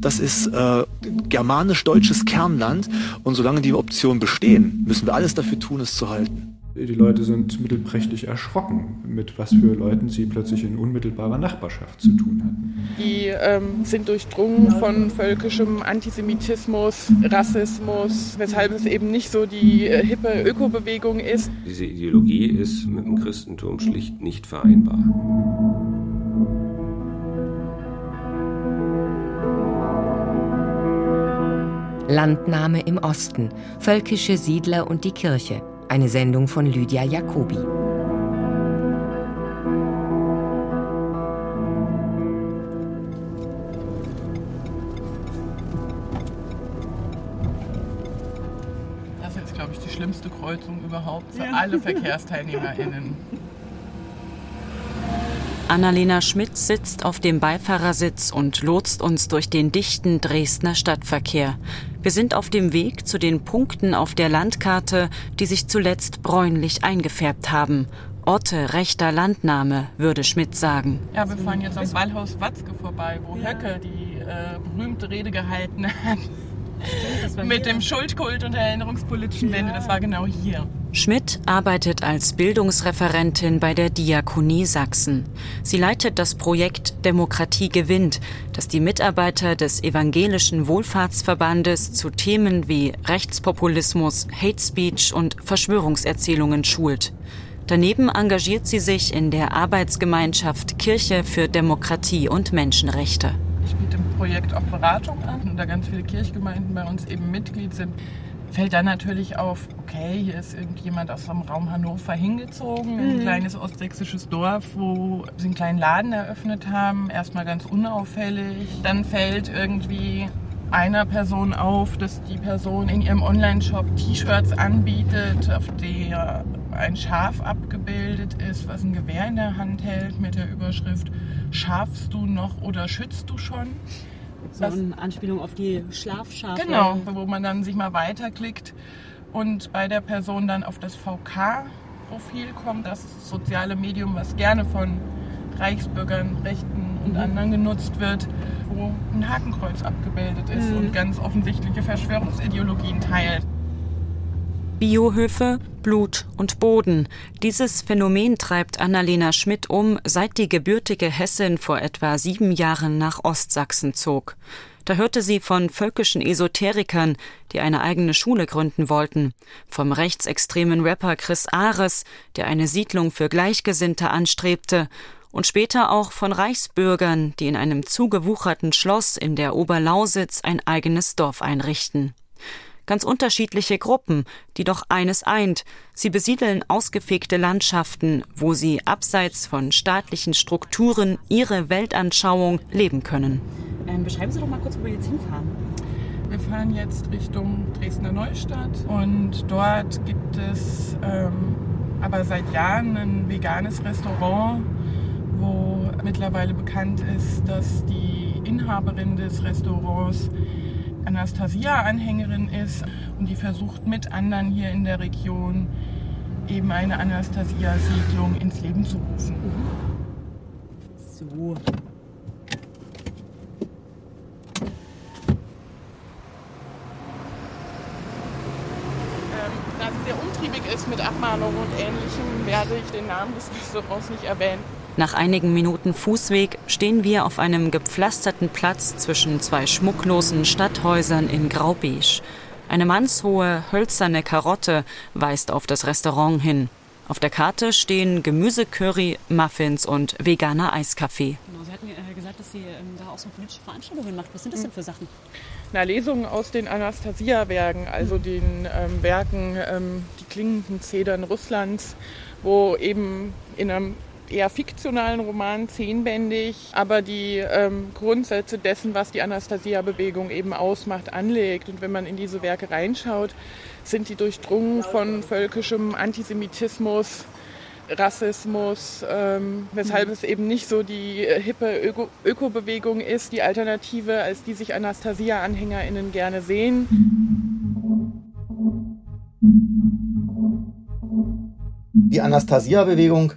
Das ist äh, germanisch-deutsches Kernland und solange die Optionen bestehen, müssen wir alles dafür tun, es zu halten. Die Leute sind mittelprächtig erschrocken, mit was für Leuten sie plötzlich in unmittelbarer Nachbarschaft zu tun hatten. Die ähm, sind durchdrungen von völkischem Antisemitismus, Rassismus, weshalb es eben nicht so die äh, hippe Ökobewegung ist. Diese Ideologie ist mit dem Christentum schlicht nicht vereinbar. Landnahme im Osten, völkische Siedler und die Kirche. Eine Sendung von Lydia Jacobi. Das ist, glaube ich, die schlimmste Kreuzung überhaupt für ja. alle VerkehrsteilnehmerInnen. Annalena Schmidt sitzt auf dem Beifahrersitz und lotst uns durch den dichten Dresdner Stadtverkehr. Wir sind auf dem Weg zu den Punkten auf der Landkarte, die sich zuletzt bräunlich eingefärbt haben. Orte rechter Landnahme, würde Schmidt sagen. Ja, wir fahren jetzt am Wallhaus Watzke vorbei, wo ja. Höcke die äh, berühmte Rede gehalten hat. Stimmt, Mit dem Schuldkult und der erinnerungspolitischen Wende, das war genau hier. Schmidt arbeitet als Bildungsreferentin bei der Diakonie Sachsen. Sie leitet das Projekt Demokratie gewinnt, das die Mitarbeiter des evangelischen Wohlfahrtsverbandes zu Themen wie Rechtspopulismus, Hate Speech und Verschwörungserzählungen schult. Daneben engagiert sie sich in der Arbeitsgemeinschaft Kirche für Demokratie und Menschenrechte. Ich biete im Projekt auch Beratung an, da ganz viele Kirchgemeinden bei uns eben Mitglied sind fällt dann natürlich auf, okay, hier ist irgendjemand aus dem Raum Hannover hingezogen, mhm. ein kleines ostsächsisches Dorf, wo sie einen kleinen Laden eröffnet haben, erstmal ganz unauffällig. Dann fällt irgendwie einer Person auf, dass die Person in ihrem Online-Shop T-Shirts anbietet, auf der ein Schaf abgebildet ist, was ein Gewehr in der Hand hält mit der Überschrift Schafst du noch oder schützt du schon? So eine Anspielung auf die Schlafschafe. Genau, wo man dann sich mal weiterklickt und bei der Person dann auf das VK-Profil kommt, das soziale Medium, was gerne von Reichsbürgern, Rechten und mhm. anderen genutzt wird, wo ein Hakenkreuz abgebildet ist mhm. und ganz offensichtliche Verschwörungsideologien teilt. Biohöfe, Blut und Boden. Dieses Phänomen treibt Annalena Schmidt um, seit die gebürtige Hessin vor etwa sieben Jahren nach Ostsachsen zog. Da hörte sie von völkischen Esoterikern, die eine eigene Schule gründen wollten, vom rechtsextremen Rapper Chris Ares, der eine Siedlung für Gleichgesinnte anstrebte, und später auch von Reichsbürgern, die in einem zugewucherten Schloss in der Oberlausitz ein eigenes Dorf einrichten ganz unterschiedliche Gruppen, die doch eines eint. Sie besiedeln ausgefegte Landschaften, wo sie abseits von staatlichen Strukturen ihre Weltanschauung leben können. Ähm, beschreiben Sie doch mal kurz, wo wir jetzt hinfahren. Wir fahren jetzt Richtung Dresdner Neustadt und dort gibt es ähm, aber seit Jahren ein veganes Restaurant, wo mittlerweile bekannt ist, dass die Inhaberin des Restaurants Anastasia-Anhängerin ist und die versucht mit anderen hier in der Region eben eine Anastasia-Siedlung ins Leben zu rufen. So. Ähm, da es sehr umtriebig ist mit Abmahnungen und Ähnlichem, werde ich den Namen des Restaurants nicht erwähnen. Nach einigen Minuten Fußweg stehen wir auf einem gepflasterten Platz zwischen zwei schmucklosen Stadthäusern in Graubeige. Eine mannshohe, hölzerne Karotte weist auf das Restaurant hin. Auf der Karte stehen Gemüsecurry, Muffins und veganer Eiskaffee. Genau, Sie hatten äh, gesagt, dass Sie ähm, da auch so politische Veranstaltungen machen. Was sind das denn für Sachen? Na, Lesungen aus den Anastasia-Werken, also mhm. den ähm, Werken, ähm, die klingenden Zedern Russlands, wo eben in einem eher fiktionalen Roman, zehnbändig, aber die ähm, Grundsätze dessen, was die Anastasia-Bewegung eben ausmacht, anlegt. Und wenn man in diese Werke reinschaut, sind die durchdrungen von völkischem Antisemitismus, Rassismus, ähm, weshalb mhm. es eben nicht so die äh, hippe Öko Ökobewegung ist, die Alternative, als die sich Anastasia-AnhängerInnen gerne sehen. Die Anastasia-Bewegung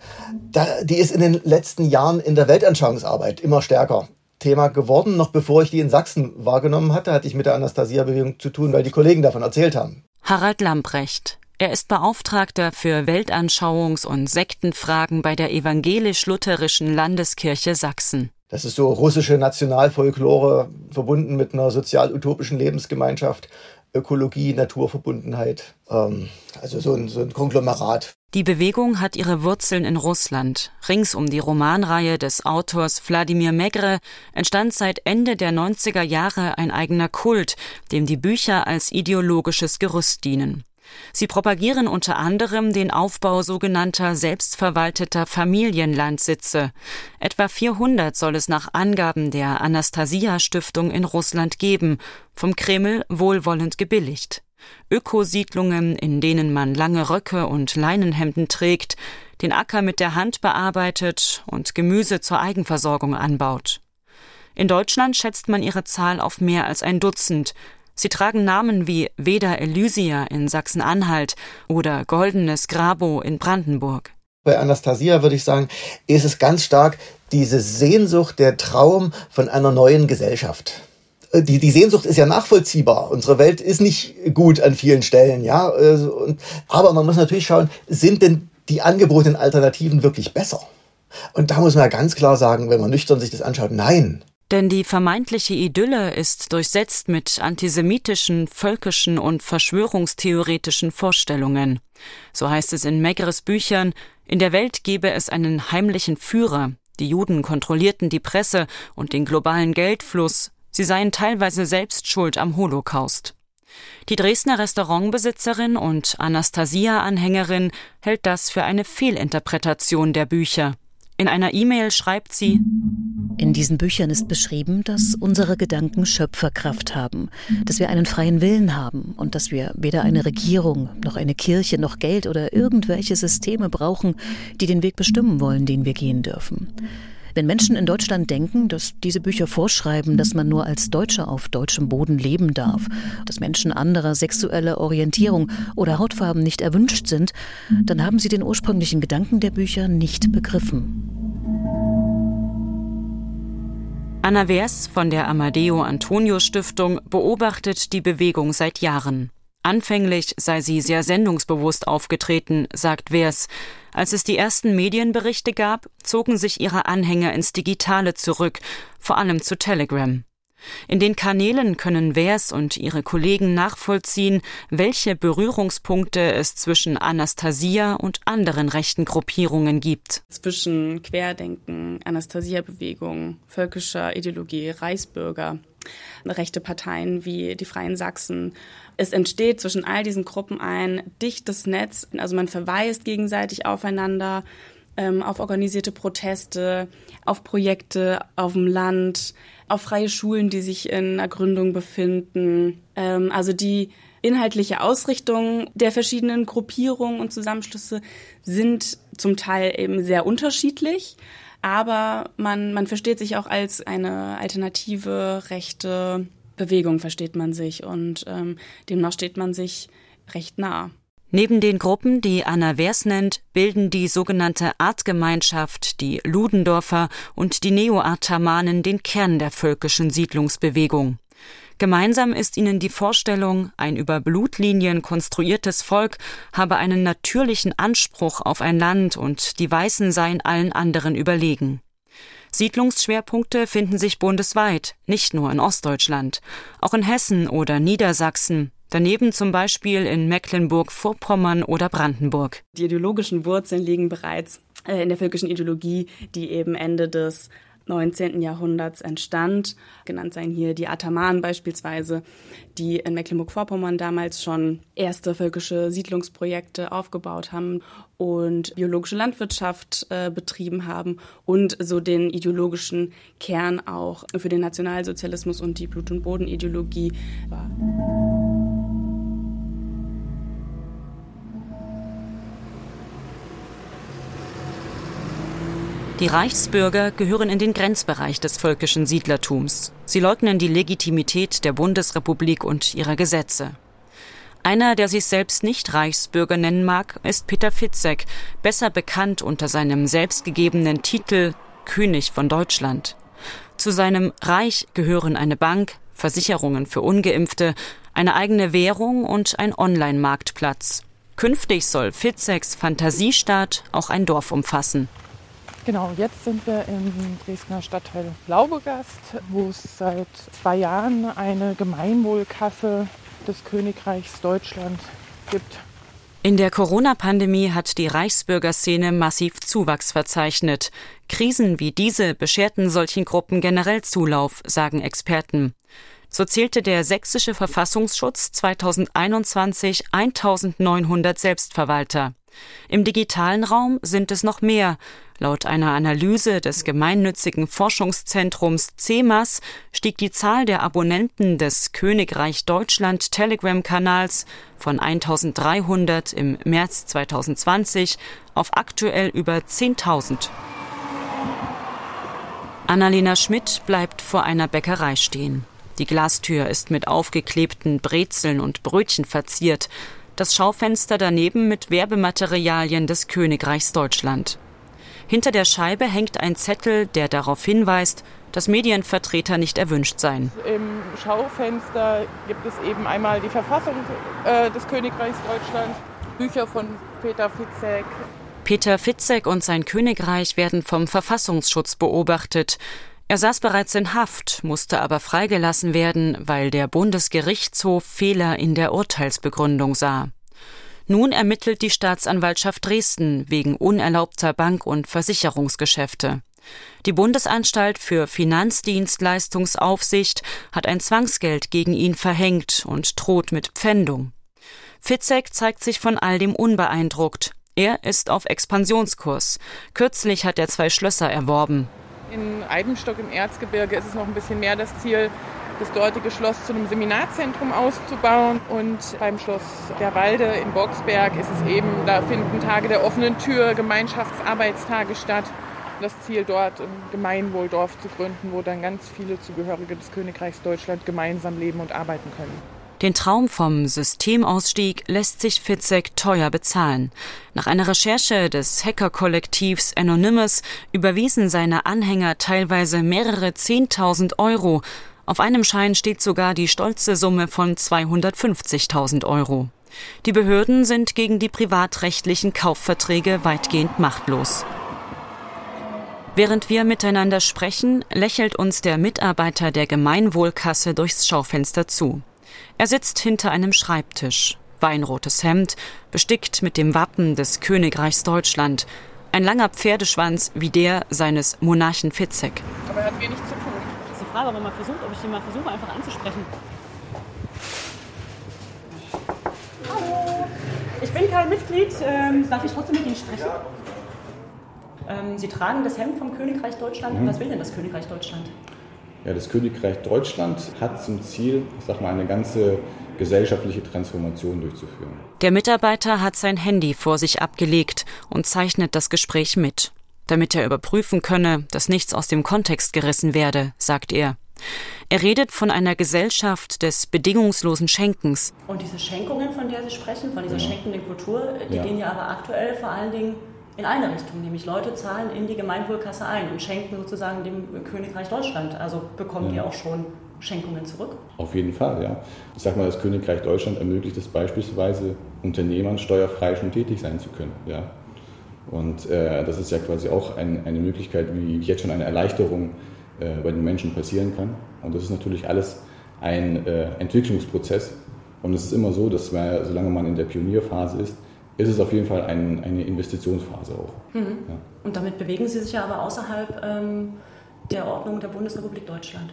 da, die ist in den letzten Jahren in der Weltanschauungsarbeit immer stärker Thema geworden. Noch bevor ich die in Sachsen wahrgenommen hatte, hatte ich mit der Anastasia-Bewegung zu tun, weil die Kollegen davon erzählt haben. Harald Lamprecht. Er ist Beauftragter für Weltanschauungs- und Sektenfragen bei der evangelisch-lutherischen Landeskirche Sachsen. Das ist so russische Nationalfolklore verbunden mit einer sozial-utopischen Lebensgemeinschaft, Ökologie, Naturverbundenheit. Ähm, also so ein, so ein Konglomerat. Die Bewegung hat ihre Wurzeln in Russland. Rings um die Romanreihe des Autors Wladimir Megre entstand seit Ende der 90er Jahre ein eigener Kult, dem die Bücher als ideologisches Gerüst dienen. Sie propagieren unter anderem den Aufbau sogenannter selbstverwalteter Familienlandsitze. Etwa 400 soll es nach Angaben der Anastasia Stiftung in Russland geben, vom Kreml wohlwollend gebilligt. Ökosiedlungen, in denen man lange Röcke und Leinenhemden trägt, den Acker mit der Hand bearbeitet und Gemüse zur Eigenversorgung anbaut. In Deutschland schätzt man ihre Zahl auf mehr als ein Dutzend, Sie tragen Namen wie Veda Elysia in Sachsen-Anhalt oder Goldenes Grabo in Brandenburg. Bei Anastasia würde ich sagen, ist es ganz stark diese Sehnsucht, der Traum von einer neuen Gesellschaft. Äh, die, die Sehnsucht ist ja nachvollziehbar. Unsere Welt ist nicht gut an vielen Stellen, ja. Äh, aber man muss natürlich schauen, sind denn die angebotenen Alternativen wirklich besser? Und da muss man ja ganz klar sagen, wenn man nüchtern sich das anschaut, nein. Denn die vermeintliche Idylle ist durchsetzt mit antisemitischen, völkischen und verschwörungstheoretischen Vorstellungen. So heißt es in Megres Büchern, in der Welt gebe es einen heimlichen Führer, die Juden kontrollierten die Presse und den globalen Geldfluss, sie seien teilweise selbst schuld am Holocaust. Die Dresdner Restaurantbesitzerin und Anastasia-Anhängerin hält das für eine Fehlinterpretation der Bücher. In einer E-Mail schreibt sie In diesen Büchern ist beschrieben, dass unsere Gedanken Schöpferkraft haben, dass wir einen freien Willen haben und dass wir weder eine Regierung noch eine Kirche noch Geld oder irgendwelche Systeme brauchen, die den Weg bestimmen wollen, den wir gehen dürfen. Wenn Menschen in Deutschland denken, dass diese Bücher vorschreiben, dass man nur als Deutscher auf deutschem Boden leben darf, dass Menschen anderer sexueller Orientierung oder Hautfarben nicht erwünscht sind, dann haben sie den ursprünglichen Gedanken der Bücher nicht begriffen. Anna Wers von der Amadeo Antonio Stiftung beobachtet die Bewegung seit Jahren. Anfänglich sei sie sehr sendungsbewusst aufgetreten, sagt Wers. Als es die ersten Medienberichte gab, zogen sich ihre Anhänger ins Digitale zurück, vor allem zu Telegram. In den Kanälen können Wers und ihre Kollegen nachvollziehen, welche Berührungspunkte es zwischen Anastasia und anderen rechten Gruppierungen gibt. Zwischen Querdenken, Anastasia-Bewegung, völkischer Ideologie, Reichsbürger, rechte Parteien wie die Freien Sachsen. Es entsteht zwischen all diesen Gruppen ein dichtes Netz. Also man verweist gegenseitig aufeinander, ähm, auf organisierte Proteste, auf Projekte auf dem Land, auf freie Schulen, die sich in einer Gründung befinden. Ähm, also die inhaltliche Ausrichtung der verschiedenen Gruppierungen und Zusammenschlüsse sind zum Teil eben sehr unterschiedlich aber man, man versteht sich auch als eine alternative rechte Bewegung, versteht man sich und ähm, demnach steht man sich recht nah. Neben den Gruppen, die Anna Wers nennt, bilden die sogenannte Artgemeinschaft, die Ludendorfer und die Neo-Artamanen den Kern der völkischen Siedlungsbewegung. Gemeinsam ist ihnen die Vorstellung, ein über Blutlinien konstruiertes Volk habe einen natürlichen Anspruch auf ein Land und die Weißen seien allen anderen überlegen. Siedlungsschwerpunkte finden sich bundesweit, nicht nur in Ostdeutschland, auch in Hessen oder Niedersachsen, daneben zum Beispiel in Mecklenburg-Vorpommern oder Brandenburg. Die ideologischen Wurzeln liegen bereits äh, in der völkischen Ideologie, die eben Ende des 19. Jahrhunderts entstand. Genannt seien hier die Atamanen beispielsweise, die in Mecklenburg-Vorpommern damals schon erste völkische Siedlungsprojekte aufgebaut haben und biologische Landwirtschaft äh, betrieben haben und so den ideologischen Kern auch für den Nationalsozialismus und die Blut- und Bodenideologie war. Die Reichsbürger gehören in den Grenzbereich des völkischen Siedlertums. Sie leugnen die Legitimität der Bundesrepublik und ihrer Gesetze. Einer, der sich selbst nicht Reichsbürger nennen mag, ist Peter Fitzek, besser bekannt unter seinem selbstgegebenen Titel König von Deutschland. Zu seinem Reich gehören eine Bank, Versicherungen für ungeimpfte, eine eigene Währung und ein Online-Marktplatz. Künftig soll Fitzeks Fantasiestaat auch ein Dorf umfassen. Genau, jetzt sind wir im Dresdner Stadtteil Laubegast, wo es seit zwei Jahren eine Gemeinwohlkasse des Königreichs Deutschland gibt. In der Corona-Pandemie hat die Reichsbürgerszene massiv Zuwachs verzeichnet. Krisen wie diese bescherten solchen Gruppen generell Zulauf, sagen Experten. So zählte der sächsische Verfassungsschutz 2021 1900 Selbstverwalter. Im digitalen Raum sind es noch mehr. Laut einer Analyse des gemeinnützigen Forschungszentrums CEMAS stieg die Zahl der Abonnenten des Königreich Deutschland Telegram-Kanals von 1300 im März 2020 auf aktuell über 10.000. Annalena Schmidt bleibt vor einer Bäckerei stehen. Die Glastür ist mit aufgeklebten Brezeln und Brötchen verziert das Schaufenster daneben mit Werbematerialien des Königreichs Deutschland. Hinter der Scheibe hängt ein Zettel, der darauf hinweist, dass Medienvertreter nicht erwünscht seien. Im Schaufenster gibt es eben einmal die Verfassung äh, des Königreichs Deutschland, Bücher von Peter Fitzek. Peter Fitzek und sein Königreich werden vom Verfassungsschutz beobachtet. Er saß bereits in Haft, musste aber freigelassen werden, weil der Bundesgerichtshof Fehler in der Urteilsbegründung sah. Nun ermittelt die Staatsanwaltschaft Dresden wegen unerlaubter Bank- und Versicherungsgeschäfte. Die Bundesanstalt für Finanzdienstleistungsaufsicht hat ein Zwangsgeld gegen ihn verhängt und droht mit Pfändung. Fitzek zeigt sich von all dem unbeeindruckt. Er ist auf Expansionskurs. Kürzlich hat er zwei Schlösser erworben. In Eibenstock im Erzgebirge ist es noch ein bisschen mehr das Ziel, das dortige Schloss zu einem Seminarzentrum auszubauen. Und beim Schloss der Walde in Boxberg ist es eben, da finden Tage der offenen Tür, Gemeinschaftsarbeitstage statt. Das Ziel dort ein Gemeinwohldorf zu gründen, wo dann ganz viele Zugehörige des Königreichs Deutschland gemeinsam leben und arbeiten können. Den Traum vom Systemausstieg lässt sich Fitzek teuer bezahlen. Nach einer Recherche des Hackerkollektivs Anonymous überwiesen seine Anhänger teilweise mehrere Zehntausend Euro. Auf einem Schein steht sogar die stolze Summe von 250.000 Euro. Die Behörden sind gegen die privatrechtlichen Kaufverträge weitgehend machtlos. Während wir miteinander sprechen, lächelt uns der Mitarbeiter der Gemeinwohlkasse durchs Schaufenster zu. Er sitzt hinter einem Schreibtisch, weinrotes Hemd, bestickt mit dem Wappen des Königreichs Deutschland, ein langer Pferdeschwanz wie der seines Monarchen Fitzek. Aber er hat wenig zu tun. Das ist die Frage, ob, man mal versucht, ob ich den mal versuche, einfach anzusprechen. Hallo, ich bin kein Mitglied. Ähm, darf ich trotzdem mit Ihnen sprechen? Ähm, Sie tragen das Hemd vom Königreich Deutschland. Mhm. Was will denn das Königreich Deutschland? Ja, das Königreich Deutschland hat zum Ziel, ich sag mal, eine ganze gesellschaftliche Transformation durchzuführen. Der Mitarbeiter hat sein Handy vor sich abgelegt und zeichnet das Gespräch mit. Damit er überprüfen könne, dass nichts aus dem Kontext gerissen werde, sagt er. Er redet von einer Gesellschaft des bedingungslosen Schenkens. Und diese Schenkungen, von der Sie sprechen, von dieser ja. schenkenden Kultur, die ja. gehen ja aber aktuell vor allen Dingen in eine Richtung, nämlich Leute zahlen in die Gemeinwohlkasse ein und schenken sozusagen dem Königreich Deutschland. Also bekommen ja. die auch schon Schenkungen zurück? Auf jeden Fall, ja. Ich sage mal, das Königreich Deutschland ermöglicht es beispielsweise Unternehmern steuerfrei schon tätig sein zu können. Ja. Und äh, das ist ja quasi auch ein, eine Möglichkeit, wie jetzt schon eine Erleichterung äh, bei den Menschen passieren kann. Und das ist natürlich alles ein äh, Entwicklungsprozess. Und es ist immer so, dass man, solange man in der Pionierphase ist, ist es auf jeden Fall ein, eine Investitionsphase auch. Mhm. Ja. Und damit bewegen Sie sich ja aber außerhalb ähm, der Ordnung der Bundesrepublik Deutschland.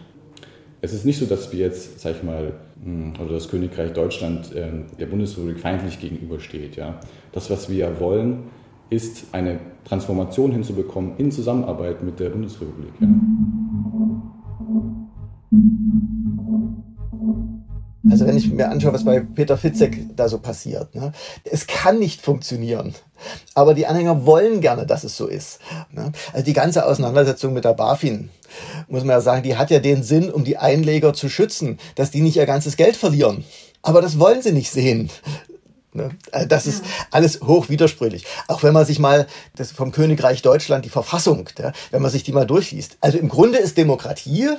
Es ist nicht so, dass wir jetzt, sag ich mal, hm, oder das Königreich Deutschland äh, der Bundesrepublik feindlich gegenübersteht. Ja. Das, was wir wollen, ist eine Transformation hinzubekommen in Zusammenarbeit mit der Bundesrepublik. Ja. Also wenn ich mir anschaue, was bei Peter Fitzek da so passiert, ne? es kann nicht funktionieren. Aber die Anhänger wollen gerne, dass es so ist. Ne? Also die ganze Auseinandersetzung mit der BaFin, muss man ja sagen, die hat ja den Sinn, um die Einleger zu schützen, dass die nicht ihr ganzes Geld verlieren. Aber das wollen sie nicht sehen. Ne? Äh, das ist alles hoch widersprüchlich. Auch wenn man sich mal das vom Königreich Deutschland, die Verfassung, wenn man sich die mal durchliest. Also im Grunde ist Demokratie,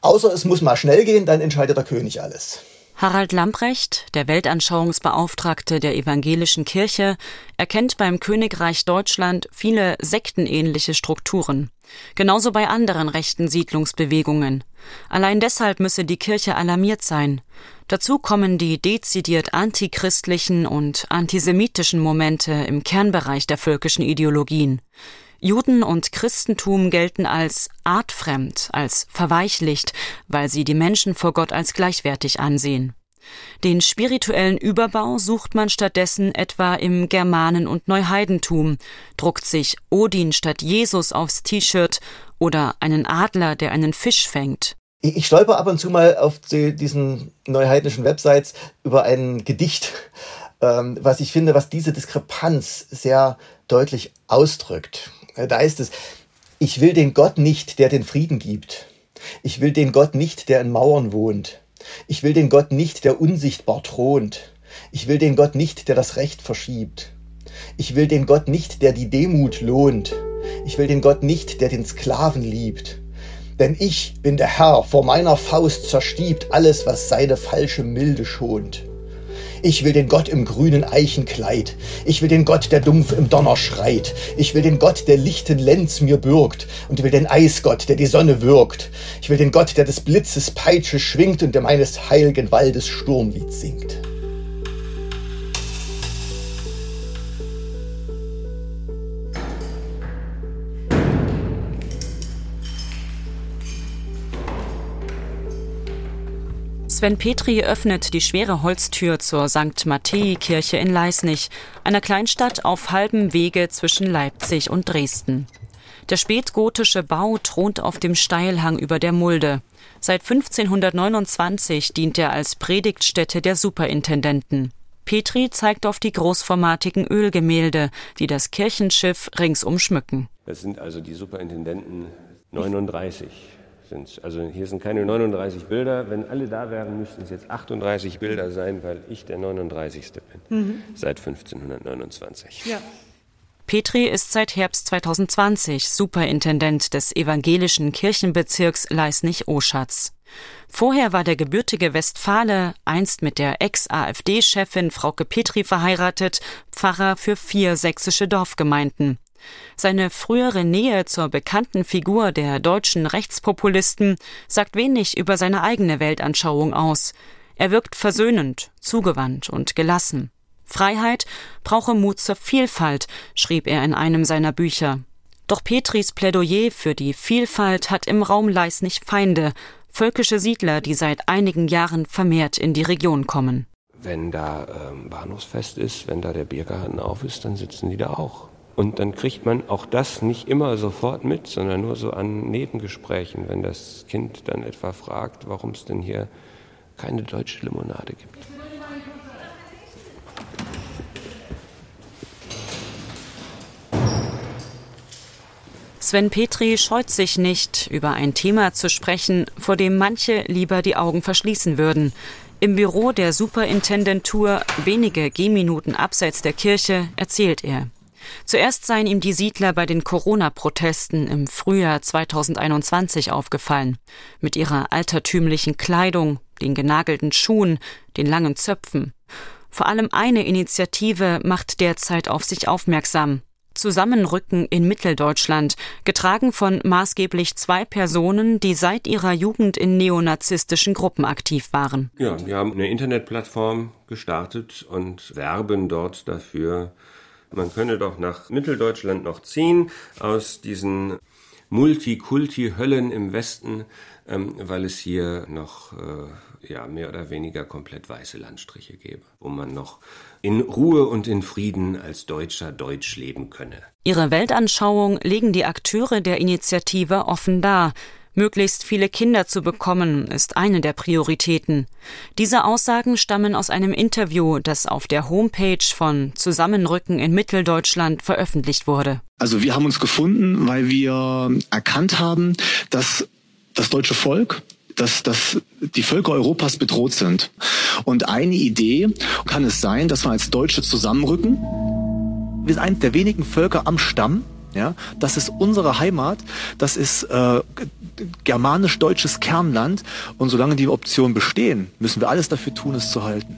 außer es muss mal schnell gehen, dann entscheidet der König alles. Harald Lamprecht, der Weltanschauungsbeauftragte der evangelischen Kirche, erkennt beim Königreich Deutschland viele sektenähnliche Strukturen. Genauso bei anderen rechten Siedlungsbewegungen. Allein deshalb müsse die Kirche alarmiert sein. Dazu kommen die dezidiert antichristlichen und antisemitischen Momente im Kernbereich der völkischen Ideologien. Juden und Christentum gelten als artfremd, als verweichlicht, weil sie die Menschen vor Gott als gleichwertig ansehen. Den spirituellen Überbau sucht man stattdessen etwa im Germanen- und Neuheidentum, druckt sich Odin statt Jesus aufs T-Shirt oder einen Adler, der einen Fisch fängt. Ich stolper ab und zu mal auf die, diesen neuheidnischen Websites über ein Gedicht, ähm, was ich finde, was diese Diskrepanz sehr deutlich ausdrückt. Äh, da ist es, ich will den Gott nicht, der den Frieden gibt. Ich will den Gott nicht, der in Mauern wohnt. Ich will den Gott nicht, der unsichtbar thront. Ich will den Gott nicht, der das Recht verschiebt. Ich will den Gott nicht, der die Demut lohnt. Ich will den Gott nicht, der den Sklaven liebt. Denn ich bin der Herr, vor meiner Faust zerstiebt alles, was seine falsche Milde schont. Ich will den Gott im grünen Eichenkleid. Ich will den Gott, der dumpf im Donner schreit. Ich will den Gott, der lichten Lenz mir bürgt. Und will den Eisgott, der die Sonne würgt. Ich will den Gott, der des Blitzes Peitsche schwingt und der meines heiligen Waldes Sturmlied singt. Sven Petri öffnet die schwere Holztür zur St. Matthäi-Kirche in Leisnich, einer Kleinstadt auf halbem Wege zwischen Leipzig und Dresden. Der spätgotische Bau thront auf dem Steilhang über der Mulde. Seit 1529 dient er als Predigtstätte der Superintendenten. Petri zeigt auf die großformatigen Ölgemälde, die das Kirchenschiff ringsum schmücken. Das sind also die Superintendenten 39 sind Also hier sind keine 39 Bilder. Wenn alle da wären, müssten es jetzt 38 Bilder sein, weil ich der 39. bin. Mhm. Seit 1529. Ja. Petri ist seit Herbst 2020 Superintendent des evangelischen Kirchenbezirks Leisnich-Oschatz. Vorher war der gebürtige Westfale, einst mit der Ex-AfD-Chefin Frauke Petri verheiratet, Pfarrer für vier sächsische Dorfgemeinden. Seine frühere Nähe zur bekannten Figur der deutschen Rechtspopulisten sagt wenig über seine eigene Weltanschauung aus. Er wirkt versöhnend, zugewandt und gelassen. Freiheit brauche Mut zur Vielfalt, schrieb er in einem seiner Bücher. Doch Petris Plädoyer für die Vielfalt hat im Raum Leisnig Feinde, völkische Siedler, die seit einigen Jahren vermehrt in die Region kommen. Wenn da ähm, Bahnhofsfest ist, wenn da der Biergarten auf ist, dann sitzen die da auch. Und dann kriegt man auch das nicht immer sofort mit, sondern nur so an Nebengesprächen, wenn das Kind dann etwa fragt, warum es denn hier keine deutsche Limonade gibt. Sven Petri scheut sich nicht, über ein Thema zu sprechen, vor dem manche lieber die Augen verschließen würden. Im Büro der Superintendentur, wenige Gehminuten abseits der Kirche, erzählt er. Zuerst seien ihm die Siedler bei den Corona-Protesten im Frühjahr 2021 aufgefallen. Mit ihrer altertümlichen Kleidung, den genagelten Schuhen, den langen Zöpfen. Vor allem eine Initiative macht derzeit auf sich aufmerksam. Zusammenrücken in Mitteldeutschland, getragen von maßgeblich zwei Personen, die seit ihrer Jugend in neonazistischen Gruppen aktiv waren. Ja, wir haben eine Internetplattform gestartet und werben dort dafür, man könne doch nach Mitteldeutschland noch ziehen aus diesen Multikulti-Höllen im Westen, ähm, weil es hier noch äh, ja, mehr oder weniger komplett weiße Landstriche gäbe, wo man noch in Ruhe und in Frieden als Deutscher deutsch leben könne. Ihre Weltanschauung legen die Akteure der Initiative offen dar. Möglichst viele Kinder zu bekommen, ist eine der Prioritäten. Diese Aussagen stammen aus einem Interview, das auf der Homepage von Zusammenrücken in Mitteldeutschland veröffentlicht wurde. Also wir haben uns gefunden, weil wir erkannt haben, dass das deutsche Volk dass, dass die Völker Europas bedroht sind. Und eine Idee kann es sein, dass wir als Deutsche zusammenrücken. Wir sind eines der wenigen Völker am Stamm. Ja, das ist unsere Heimat. Das ist äh, germanisch-deutsches Kernland. Und solange die Optionen bestehen, müssen wir alles dafür tun, es zu halten.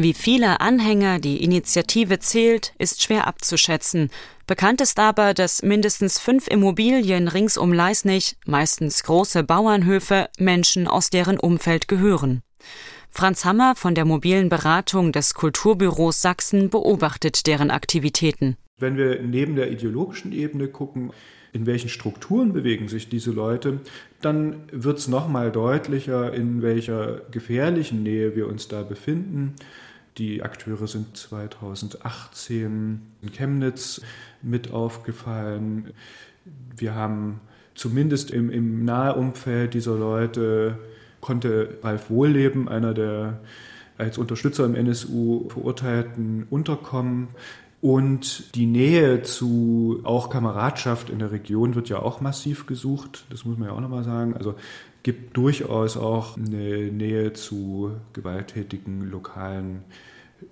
Wie viele Anhänger die Initiative zählt, ist schwer abzuschätzen. Bekannt ist aber, dass mindestens fünf Immobilien rings um Leisnig, meistens große Bauernhöfe, Menschen aus deren Umfeld gehören. Franz Hammer von der mobilen Beratung des Kulturbüros Sachsen beobachtet deren Aktivitäten. Wenn wir neben der ideologischen Ebene gucken, in welchen Strukturen bewegen sich diese Leute, dann wird es nochmal deutlicher, in welcher gefährlichen Nähe wir uns da befinden. Die Akteure sind 2018 in Chemnitz mit aufgefallen. Wir haben zumindest im, im Nahumfeld dieser Leute konnte Ralf Wohlleben, einer der als Unterstützer im NSU Verurteilten, unterkommen. Und die Nähe zu auch Kameradschaft in der Region wird ja auch massiv gesucht. Das muss man ja auch nochmal sagen. Also gibt durchaus auch eine Nähe zu gewalttätigen lokalen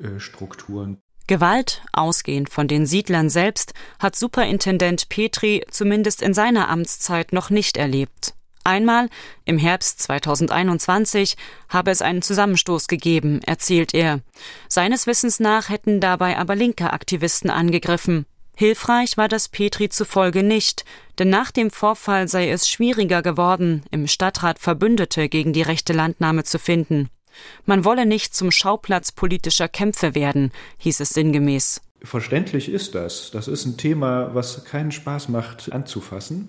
äh, Strukturen. Gewalt, ausgehend von den Siedlern selbst, hat Superintendent Petri zumindest in seiner Amtszeit noch nicht erlebt. Einmal, im Herbst 2021, habe es einen Zusammenstoß gegeben, erzählt er. Seines Wissens nach hätten dabei aber linke Aktivisten angegriffen. Hilfreich war das Petri zufolge nicht, denn nach dem Vorfall sei es schwieriger geworden, im Stadtrat Verbündete gegen die rechte Landnahme zu finden. Man wolle nicht zum Schauplatz politischer Kämpfe werden, hieß es sinngemäß. Verständlich ist das. Das ist ein Thema, was keinen Spaß macht anzufassen.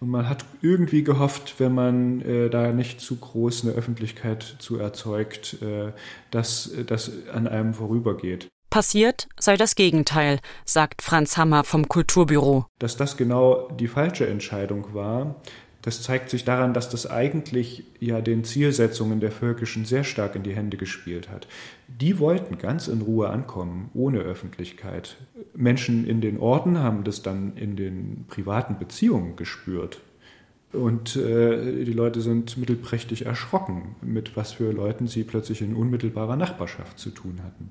Und man hat irgendwie gehofft, wenn man äh, da nicht zu groß eine Öffentlichkeit zu erzeugt, äh, dass das an einem vorübergeht. Passiert sei das Gegenteil, sagt Franz Hammer vom Kulturbüro. Dass das genau die falsche Entscheidung war, das zeigt sich daran, dass das eigentlich ja den Zielsetzungen der Völkischen sehr stark in die Hände gespielt hat. Die wollten ganz in Ruhe ankommen, ohne Öffentlichkeit. Menschen in den Orten haben das dann in den privaten Beziehungen gespürt. Und äh, die Leute sind mittelprächtig erschrocken, mit was für Leuten sie plötzlich in unmittelbarer Nachbarschaft zu tun hatten.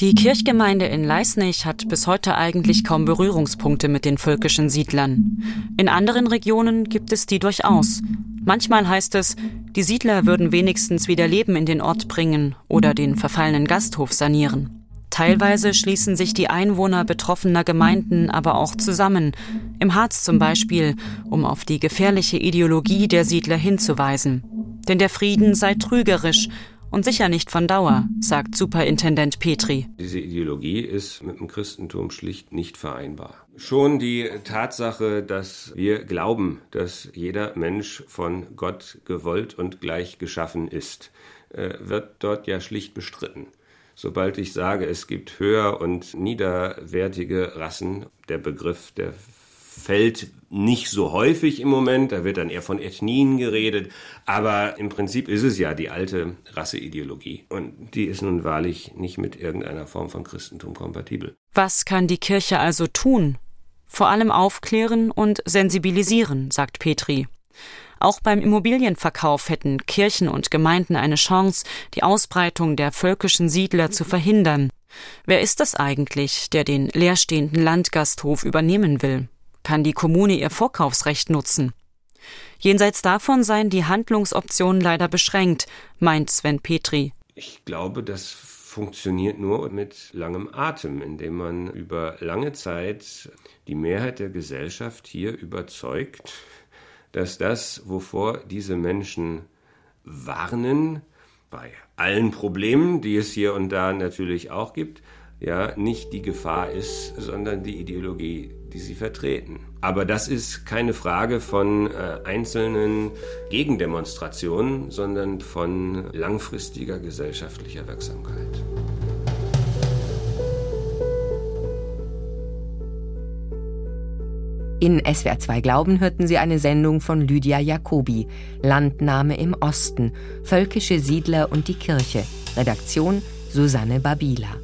Die Kirchgemeinde in Leisnig hat bis heute eigentlich kaum Berührungspunkte mit den völkischen Siedlern. In anderen Regionen gibt es die durchaus. Manchmal heißt es, die Siedler würden wenigstens wieder Leben in den Ort bringen oder den verfallenen Gasthof sanieren. Teilweise schließen sich die Einwohner betroffener Gemeinden aber auch zusammen, im Harz zum Beispiel, um auf die gefährliche Ideologie der Siedler hinzuweisen. Denn der Frieden sei trügerisch und sicher nicht von Dauer, sagt Superintendent Petri. Diese Ideologie ist mit dem Christentum schlicht nicht vereinbar. Schon die Tatsache, dass wir glauben, dass jeder Mensch von Gott gewollt und gleich geschaffen ist, äh, wird dort ja schlicht bestritten. Sobald ich sage, es gibt höher und niederwertige Rassen, der Begriff der fällt nicht so häufig im Moment, da wird dann eher von Ethnien geredet, aber im Prinzip ist es ja die alte Rasseideologie und die ist nun wahrlich nicht mit irgendeiner Form von Christentum kompatibel. Was kann die Kirche also tun? Vor allem aufklären und sensibilisieren, sagt Petri. Auch beim Immobilienverkauf hätten Kirchen und Gemeinden eine Chance, die Ausbreitung der völkischen Siedler zu verhindern. Wer ist das eigentlich, der den leerstehenden Landgasthof übernehmen will? Kann die Kommune ihr Vorkaufsrecht nutzen. Jenseits davon seien die Handlungsoptionen leider beschränkt, meint Sven Petri. Ich glaube, das funktioniert nur mit langem Atem, indem man über lange Zeit die Mehrheit der Gesellschaft hier überzeugt, dass das, wovor diese Menschen warnen, bei allen Problemen, die es hier und da natürlich auch gibt, ja, nicht die Gefahr ist, sondern die Ideologie, die sie vertreten. Aber das ist keine Frage von äh, einzelnen Gegendemonstrationen, sondern von langfristiger gesellschaftlicher Wirksamkeit. In SWR 2 Glauben hörten Sie eine Sendung von Lydia Jacobi, Landnahme im Osten, völkische Siedler und die Kirche, Redaktion Susanne Babila.